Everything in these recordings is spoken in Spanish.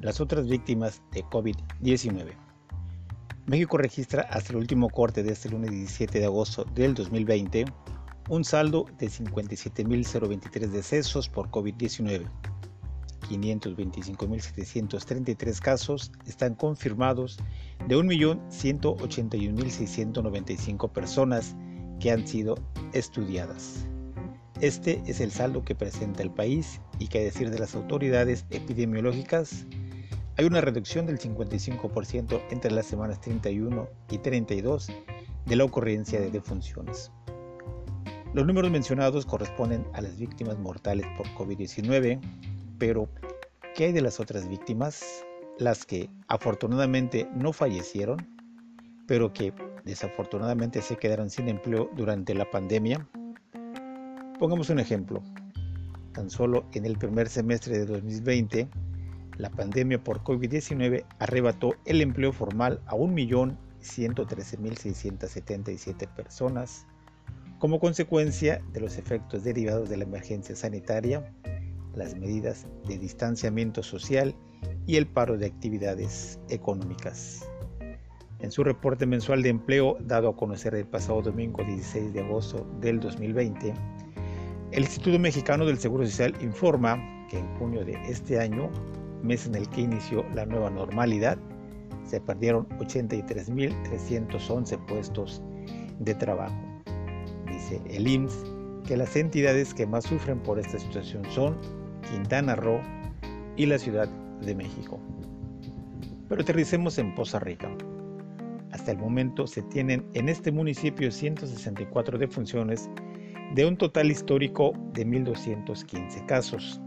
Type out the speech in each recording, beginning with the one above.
las otras víctimas de COVID-19. México registra hasta el último corte de este lunes 17 de agosto del 2020 un saldo de 57.023 decesos por COVID-19. 525.733 casos están confirmados de 1.181.695 personas que han sido estudiadas. Este es el saldo que presenta el país y que a decir de las autoridades epidemiológicas hay una reducción del 55% entre las semanas 31 y 32 de la ocurrencia de defunciones. Los números mencionados corresponden a las víctimas mortales por COVID-19, pero ¿qué hay de las otras víctimas? Las que afortunadamente no fallecieron, pero que desafortunadamente se quedaron sin empleo durante la pandemia. Pongamos un ejemplo. Tan solo en el primer semestre de 2020, la pandemia por COVID-19 arrebató el empleo formal a 1.113.677 personas como consecuencia de los efectos derivados de la emergencia sanitaria, las medidas de distanciamiento social y el paro de actividades económicas. En su reporte mensual de empleo dado a conocer el pasado domingo 16 de agosto del 2020, el Instituto Mexicano del Seguro Social informa que en junio de este año mes en el que inició la nueva normalidad, se perdieron 83.311 puestos de trabajo. Dice el IMSS que las entidades que más sufren por esta situación son Quintana Roo y la Ciudad de México. Pero aterricemos en Poza Rica. Hasta el momento se tienen en este municipio 164 defunciones de un total histórico de 1.215 casos.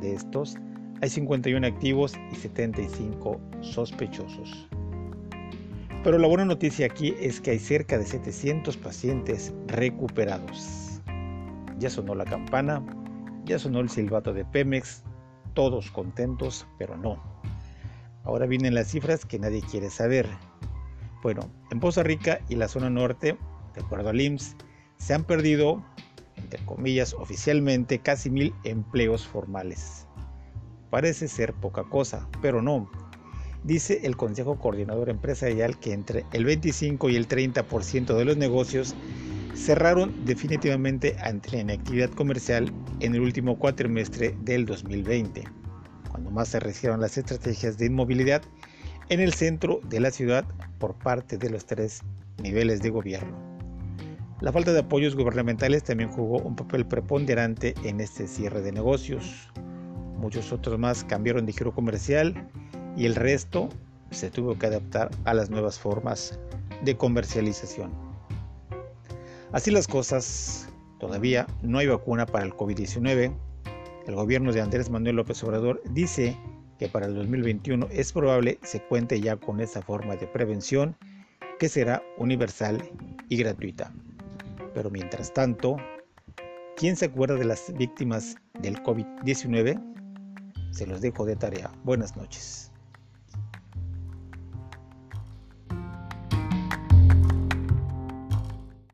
De estos, hay 51 activos y 75 sospechosos. Pero la buena noticia aquí es que hay cerca de 700 pacientes recuperados. Ya sonó la campana, ya sonó el silbato de Pemex, todos contentos, pero no. Ahora vienen las cifras que nadie quiere saber. Bueno, en Poza Rica y la zona norte, de acuerdo al IMSS, se han perdido, entre comillas, oficialmente casi mil empleos formales. Parece ser poca cosa, pero no. Dice el Consejo Coordinador Empresarial que entre el 25 y el 30% de los negocios cerraron definitivamente ante la inactividad comercial en el último cuatrimestre del 2020, cuando más se regieron las estrategias de inmovilidad en el centro de la ciudad por parte de los tres niveles de gobierno. La falta de apoyos gubernamentales también jugó un papel preponderante en este cierre de negocios. Muchos otros más cambiaron de giro comercial y el resto se tuvo que adaptar a las nuevas formas de comercialización. Así las cosas, todavía no hay vacuna para el COVID-19. El gobierno de Andrés Manuel López Obrador dice que para el 2021 es probable se cuente ya con esa forma de prevención que será universal y gratuita. Pero mientras tanto, ¿quién se acuerda de las víctimas del COVID-19? Se los dejo de tarea. Buenas noches.